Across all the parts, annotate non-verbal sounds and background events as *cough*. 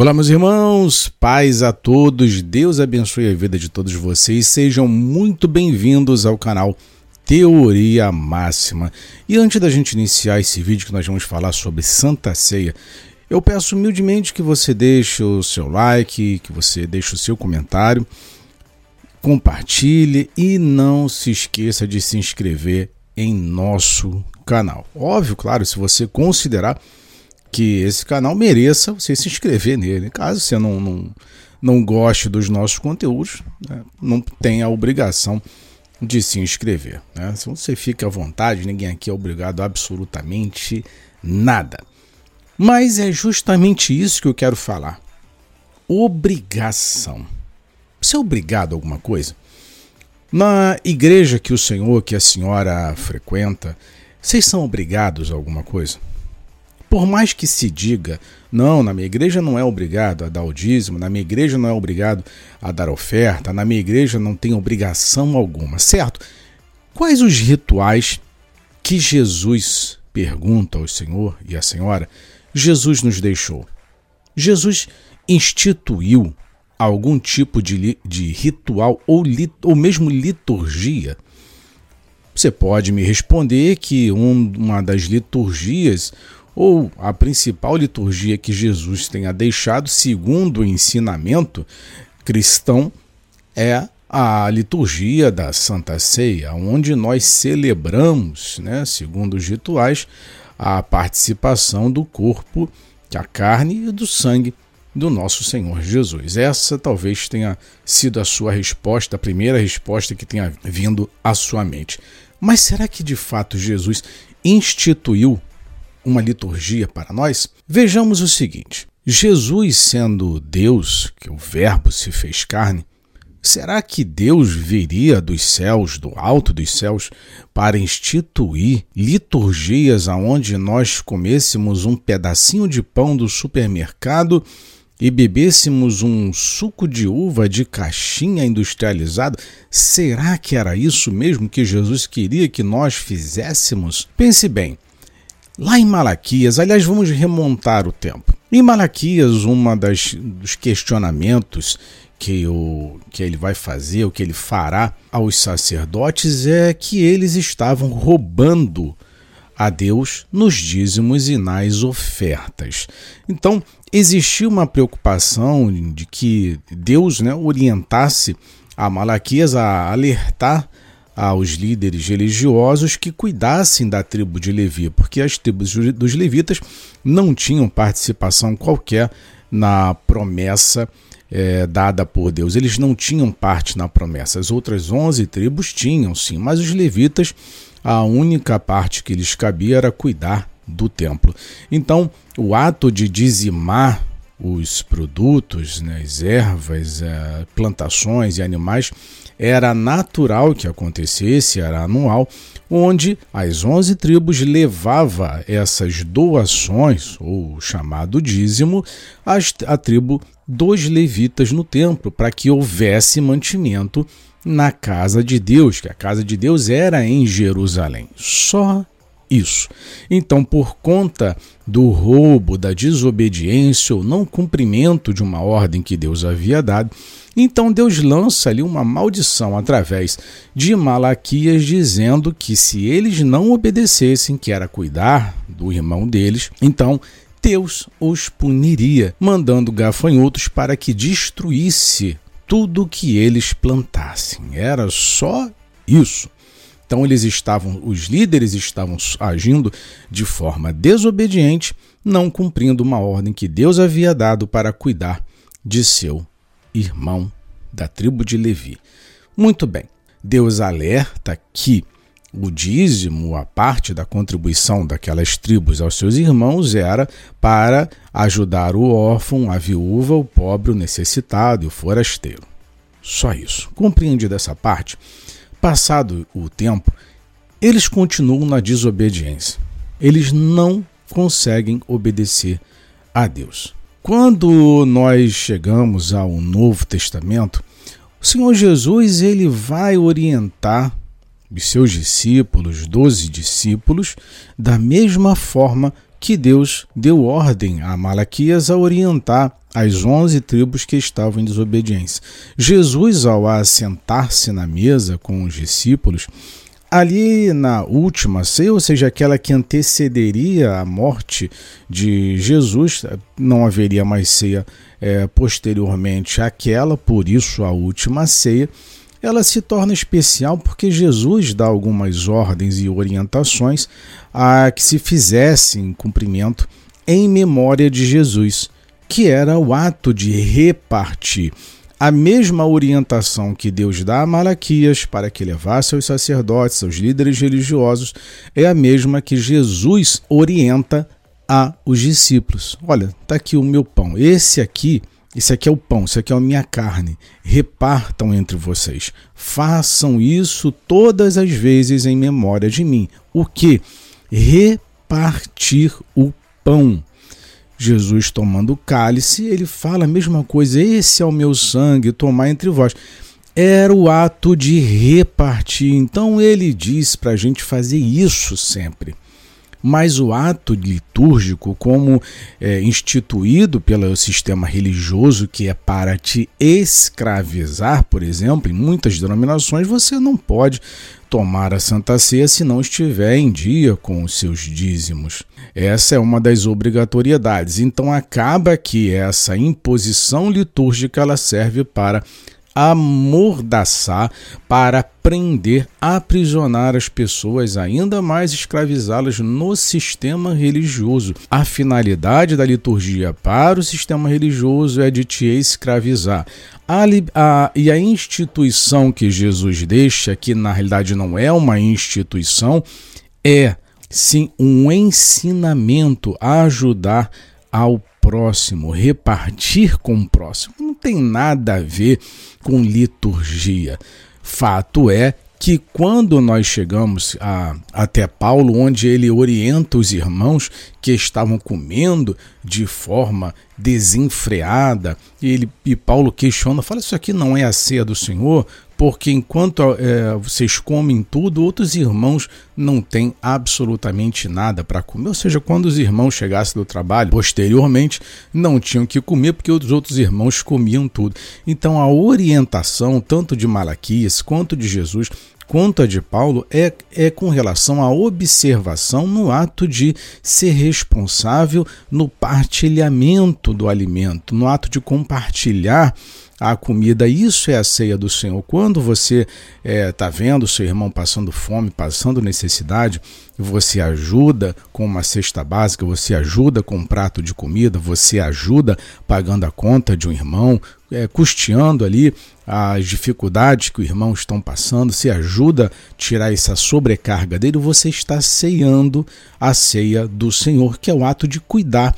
Olá, meus irmãos, paz a todos, Deus abençoe a vida de todos vocês, sejam muito bem-vindos ao canal Teoria Máxima. E antes da gente iniciar esse vídeo que nós vamos falar sobre Santa Ceia, eu peço humildemente que você deixe o seu like, que você deixe o seu comentário, compartilhe e não se esqueça de se inscrever em nosso canal. Óbvio, claro, se você considerar que esse canal mereça você se inscrever nele. Caso você não, não, não goste dos nossos conteúdos, né, não tem a obrigação de se inscrever. Né? Se você fica à vontade, ninguém aqui é obrigado a absolutamente nada. Mas é justamente isso que eu quero falar. Obrigação. Você é obrigado a alguma coisa? Na igreja que o senhor, que a senhora frequenta, vocês são obrigados a alguma coisa? Por mais que se diga, não, na minha igreja não é obrigado a dar o dízimo, na minha igreja não é obrigado a dar oferta, na minha igreja não tem obrigação alguma, certo? Quais os rituais que Jesus pergunta ao Senhor e à Senhora, Jesus nos deixou? Jesus instituiu algum tipo de, de ritual ou, lit, ou mesmo liturgia? Você pode me responder que um, uma das liturgias ou a principal liturgia que Jesus tenha deixado, segundo o ensinamento cristão, é a liturgia da Santa Ceia, onde nós celebramos, né, segundo os rituais, a participação do corpo, a carne e do sangue do nosso Senhor Jesus. Essa talvez tenha sido a sua resposta, a primeira resposta que tenha vindo à sua mente. Mas será que de fato Jesus instituiu uma liturgia para nós, vejamos o seguinte: Jesus, sendo Deus, que o Verbo se fez carne, será que Deus viria dos céus, do alto dos céus, para instituir liturgias aonde nós comêssemos um pedacinho de pão do supermercado? e bebêssemos um suco de uva de caixinha industrializado, será que era isso mesmo que Jesus queria que nós fizéssemos? Pense bem, Lá em Malaquias, aliás, vamos remontar o tempo. Em Malaquias, uma das dos questionamentos que, o, que ele vai fazer, o que ele fará aos sacerdotes é que eles estavam roubando a Deus nos dízimos e nas ofertas. Então, existia uma preocupação de que Deus né, orientasse a Malaquias a alertar aos líderes religiosos que cuidassem da tribo de Levi, porque as tribos dos levitas não tinham participação qualquer na promessa é, dada por Deus. Eles não tinham parte na promessa. As outras 11 tribos tinham, sim, mas os levitas, a única parte que lhes cabia era cuidar do templo. Então, o ato de dizimar os produtos, né, as ervas, é, plantações e animais era natural que acontecesse, era anual, onde as onze tribos levava essas doações, ou chamado dízimo, à tribo dos levitas no templo, para que houvesse mantimento na casa de Deus, que a casa de Deus era em Jerusalém. Só isso. Então, por conta do roubo, da desobediência ou não cumprimento de uma ordem que Deus havia dado, então Deus lança ali uma maldição através de Malaquias, dizendo que se eles não obedecessem, que era cuidar do irmão deles, então Deus os puniria, mandando gafanhotos para que destruísse tudo que eles plantassem. Era só isso. Então eles estavam, os líderes estavam agindo de forma desobediente, não cumprindo uma ordem que Deus havia dado para cuidar de seu irmão da tribo de Levi. Muito bem. Deus alerta que o dízimo, a parte da contribuição daquelas tribos aos seus irmãos, era para ajudar o órfão, a viúva, o pobre, o necessitado e o forasteiro. Só isso. Compreendida essa parte, Passado o tempo, eles continuam na desobediência. Eles não conseguem obedecer a Deus. Quando nós chegamos ao Novo Testamento, o Senhor Jesus ele vai orientar os seus discípulos, doze discípulos, da mesma forma que Deus deu ordem a Malaquias a orientar as onze tribos que estavam em desobediência. Jesus, ao assentar-se na mesa com os discípulos, ali na última ceia, ou seja, aquela que antecederia a morte de Jesus, não haveria mais ceia é, posteriormente àquela, por isso a última ceia ela se torna especial porque Jesus dá algumas ordens e orientações a que se fizesse em cumprimento em memória de Jesus, que era o ato de repartir. A mesma orientação que Deus dá a Malaquias para que levasse aos sacerdotes, aos líderes religiosos, é a mesma que Jesus orienta a os discípulos. Olha, está aqui o meu pão. Esse aqui esse aqui é o pão, isso aqui é a minha carne. Repartam entre vocês. Façam isso todas as vezes em memória de mim. O que? Repartir o pão. Jesus tomando o cálice, ele fala a mesma coisa: Esse é o meu sangue, tomar entre vós. Era o ato de repartir. Então ele diz para a gente fazer isso sempre mas o ato litúrgico, como é, instituído pelo sistema religioso, que é para te escravizar, por exemplo, em muitas denominações, você não pode tomar a Santa Ceia se não estiver em dia com os seus dízimos. Essa é uma das obrigatoriedades. Então acaba que essa imposição litúrgica ela serve para amordaçar, para prender, aprisionar as pessoas, ainda mais escravizá-las no sistema religioso. A finalidade da liturgia para o sistema religioso é de te escravizar. A, a, e a instituição que Jesus deixa, que na realidade não é uma instituição, é sim um ensinamento a ajudar ao próximo, repartir com o próximo. Tem nada a ver com liturgia. Fato é que quando nós chegamos a, até Paulo, onde ele orienta os irmãos que estavam comendo de forma desenfreada, e, ele, e Paulo questiona, fala, isso aqui não é a ceia do Senhor? Porque enquanto é, vocês comem tudo, outros irmãos não têm absolutamente nada para comer. Ou seja, quando os irmãos chegassem do trabalho, posteriormente, não tinham que comer porque os outros irmãos comiam tudo. Então, a orientação, tanto de Malaquias quanto de Jesus, quanto a de Paulo, é, é com relação à observação no ato de ser responsável no partilhamento do alimento, no ato de compartilhar a comida. Isso é a ceia do Senhor. Quando você está é, vendo seu irmão passando fome, passando necessidade, você ajuda com uma cesta básica, você ajuda com um prato de comida, você ajuda pagando a conta de um irmão, é, custeando ali as dificuldades que o irmão estão passando, se ajuda a tirar essa sobrecarga dele, você está ceando a ceia do Senhor, que é o ato de cuidar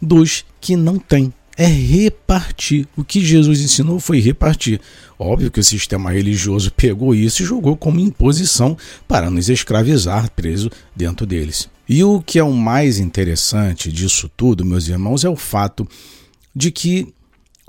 dos que não têm é repartir. O que Jesus ensinou foi repartir. Óbvio que o sistema religioso pegou isso e jogou como imposição para nos escravizar preso dentro deles. E o que é o mais interessante disso tudo, meus irmãos, é o fato de que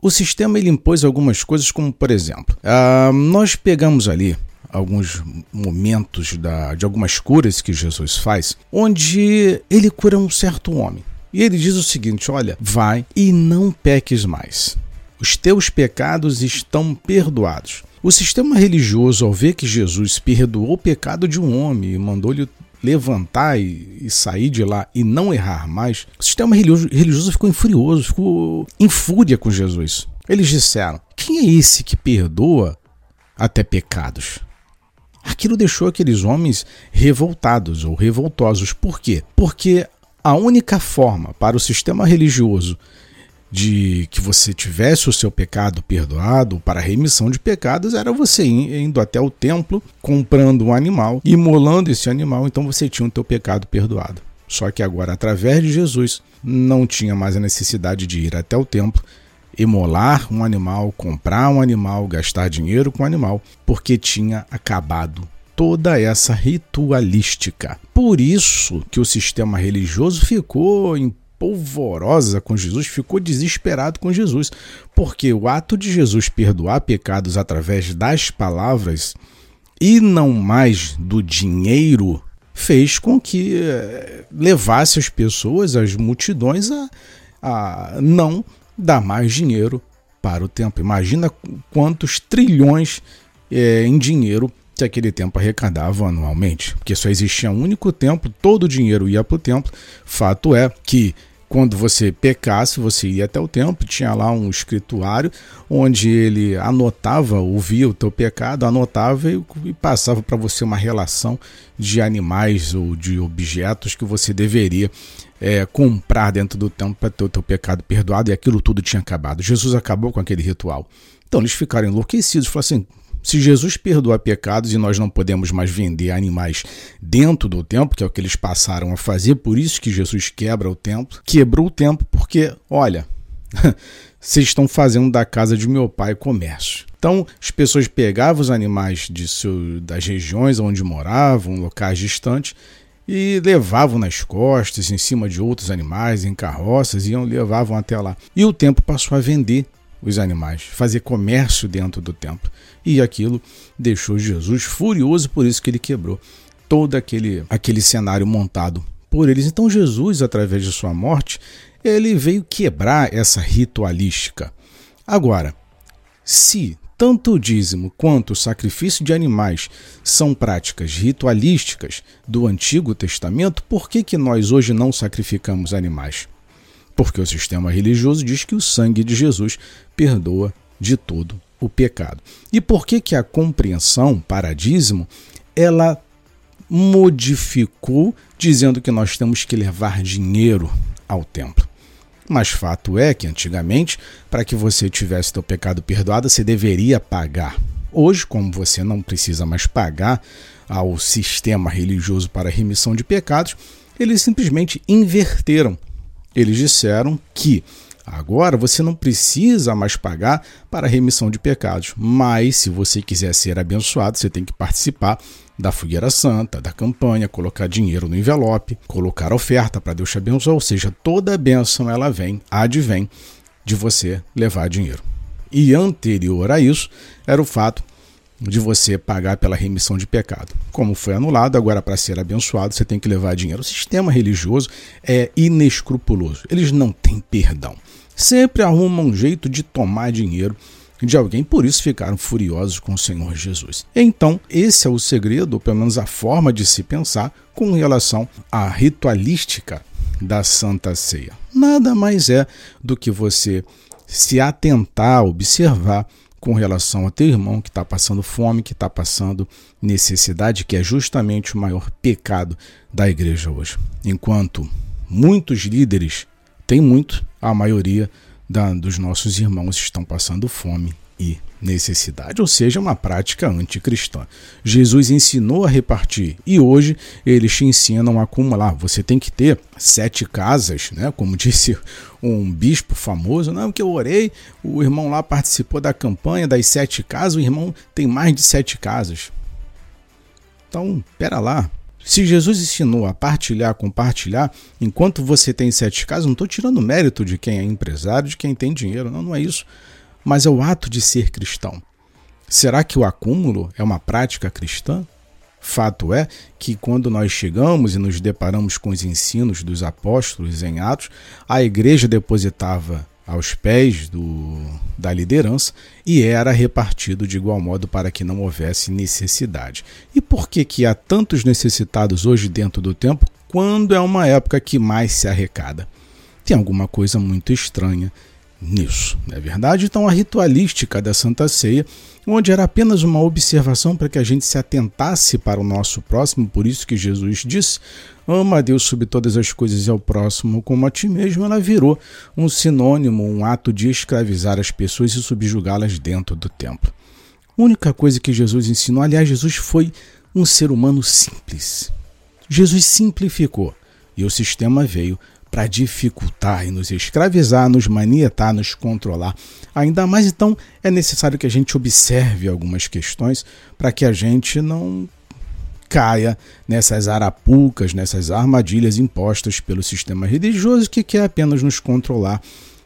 o sistema ele impôs algumas coisas, como por exemplo, uh, nós pegamos ali alguns momentos da, de algumas curas que Jesus faz, onde ele cura um certo homem. E ele diz o seguinte: olha, vai e não peques mais. Os teus pecados estão perdoados. O sistema religioso, ao ver que Jesus perdoou o pecado de um homem e mandou-lhe levantar e, e, sair de lá e não errar mais, o sistema religioso, ficou furioso, ficou em fúria com Jesus. Eles disseram: Quem é esse que perdoa até pecados? Aquilo deixou aqueles homens revoltados ou revoltosos. Por quê? Porque a única forma para o sistema religioso de que você tivesse o seu pecado perdoado para remissão de pecados era você indo até o templo, comprando um animal, imolando esse animal, então você tinha o teu pecado perdoado. Só que agora, através de Jesus, não tinha mais a necessidade de ir até o templo, imolar um animal, comprar um animal, gastar dinheiro com o animal, porque tinha acabado toda essa ritualística. Por isso que o sistema religioso ficou em polvorosa com Jesus, ficou desesperado com Jesus, porque o ato de Jesus perdoar pecados através das palavras e não mais do dinheiro fez com que eh, levasse as pessoas, as multidões, a, a não dar mais dinheiro para o templo. Imagina quantos trilhões é, em dinheiro que aquele templo arrecadava anualmente, porque só existia um único templo, todo o dinheiro ia para o templo. Fato é que quando você pecasse, você ia até o templo, tinha lá um escrituário onde ele anotava, ouvia o teu pecado, anotava e, passava para você uma relação de animais ou de objetos que você deveria é, comprar dentro do templo para ter o teu pecado perdoado e aquilo tudo tinha acabado. Jesus acabou com aquele ritual. Então eles ficaram enlouquecidos, falaram assim: se Jesus perdoa pecados e nós não podemos mais vender animais dentro do templo, que é o que eles passaram a fazer, por isso que Jesus quebra o templo, quebrou o templo porque, olha, *laughs* vocês estão fazendo da casa de meu pai comércio. Então, as pessoas pegavam os animais de seu, das regiões onde moravam, locais distantes, e levavam nas costas, em cima de outros animais, em carroças, iam levavam até lá. E o templo passou a vender os animais, fazer comércio dentro do templo. E aquilo deixou Jesus furioso, por isso que ele quebrou todo aquele, aquele cenário montado por eles. Então Jesus, através de sua morte, ele veio quebrar essa ritualística. Agora, se tanto o dízimo quanto o sacrifício de animais são práticas ritualísticas do Antigo Testamento, por que, que nós hoje não sacrificamos animais? Porque o sistema religioso diz que o sangue de Jesus perdoa de todo o pecado. E por que que a compreensão para dízimo ela modificou dizendo que nós temos que levar dinheiro ao templo? Mas fato é que antigamente, para que você tivesse seu pecado perdoado, você deveria pagar. Hoje, como você não precisa mais pagar ao sistema religioso para remissão de pecados, eles simplesmente inverteram eles disseram que agora você não precisa mais pagar para a remissão de pecados, mas se você quiser ser abençoado, você tem que participar da fogueira santa, da campanha, colocar dinheiro no envelope, colocar oferta para Deus te abençoar, ou seja, toda a bênção ela vem, advém de você levar dinheiro. E anterior a isso era o fato de você pagar pela remissão de pecado. Como foi anulado, agora para ser abençoado você tem que levar dinheiro. O sistema religioso é inescrupuloso. Eles não têm perdão. Sempre arrumam um jeito de tomar dinheiro de alguém, por isso ficaram furiosos com o Senhor Jesus. Então, esse é o segredo, ou pelo menos a forma de se pensar com relação à ritualística da Santa Ceia. Nada mais é do que você se atentar, observar com relação a teu irmão que está passando fome, que está passando necessidade, que é justamente o maior pecado da igreja hoje. Enquanto muitos líderes têm muito, a maioria da, dos nossos irmãos estão passando fome e necessidade, ou seja, uma prática anticristã. Jesus ensinou a repartir e hoje eles te ensinam a acumular. Você tem que ter sete casas, né? Como *laughs* disse um bispo famoso, não, que eu orei, o irmão lá participou da campanha das sete casas, o irmão tem mais de sete casas. Então, pera lá. Se Jesus ensinou a partilhar, compartilhar, enquanto você tem sete casas, não estou tirando mérito de quem é empresário, de quem tem dinheiro, não, não é isso mas é o ato de ser cristão. Será que o acúmulo é uma prática cristã? Fato é que quando nós chegamos e nos deparamos com os ensinos dos apóstolos em Atos, a igreja depositava aos pés do, da liderança e era repartido de igual modo para que não houvesse necessidade. E por que, que há tantos necessitados hoje dentro do templo quando é uma época que mais se arrecada? Tem alguma coisa muito estranha nisso, não é verdade? Então a ritualística da Santa Ceia, onde era apenas uma observação para que a gente se atentasse para o nosso próximo, por isso que Jesus disse: ama a Deus sobre todas as coisas e ao próximo como a ti mesmo, ela virou um sinônimo, um ato de escravizar as pessoas e subjugá-las dentro do templo. A única coisa que Jesus ensinou, aliás, Jesus foi um ser humano simples. Jesus simplificou e o sistema veio para dificultar e nos escravizar, nos manietar, nos controlar. Ainda mais então é necessário que a gente observe algumas questões para que a gente não caia nessas arapucas, nessas armadilhas impostas pelo sistema religioso que quer apenas nos controlar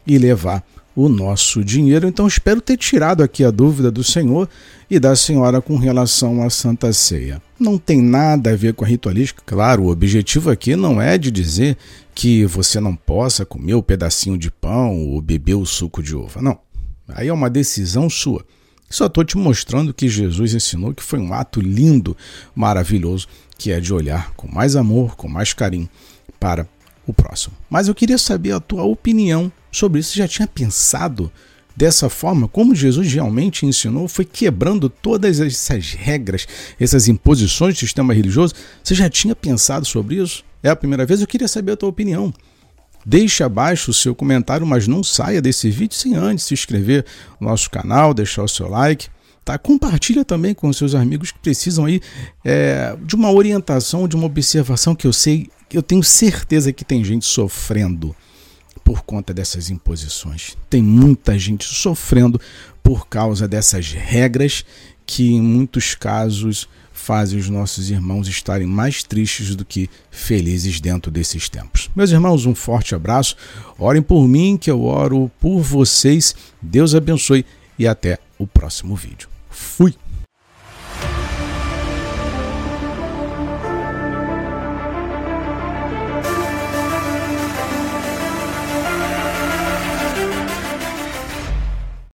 e levar o nosso dinheiro. Então espero ter tirado aqui a dúvida do senhor e da senhora com relação à Santa Ceia. Não tem nada a ver com a ritualística. Claro, o objetivo aqui não é de dizer que você não possa comer o pedacinho de pão ou beber o suco de uva. Não. Aí é uma decisão sua. Só estou te mostrando que Jesus ensinou que foi um ato lindo, maravilhoso, que é de olhar com mais amor, com mais carinho para o próximo. Mas eu queria saber a tua opinião sobre isso. Você já tinha pensado dessa forma, como Jesus realmente ensinou, foi quebrando todas essas regras, essas imposições do sistema religioso? Você já tinha pensado sobre isso? É a primeira vez? Eu queria saber a tua opinião. Deixe abaixo o seu comentário, mas não saia desse vídeo sem antes se inscrever no nosso canal, deixar o seu like. Tá? Compartilha também com seus amigos que precisam aí é, de uma orientação, de uma observação que eu sei, eu tenho certeza que tem gente sofrendo por conta dessas imposições. Tem muita gente sofrendo por causa dessas regras que em muitos casos fazem os nossos irmãos estarem mais tristes do que felizes dentro desses tempos. Meus irmãos, um forte abraço. Orem por mim, que eu oro por vocês. Deus abençoe e até o próximo vídeo. Fui!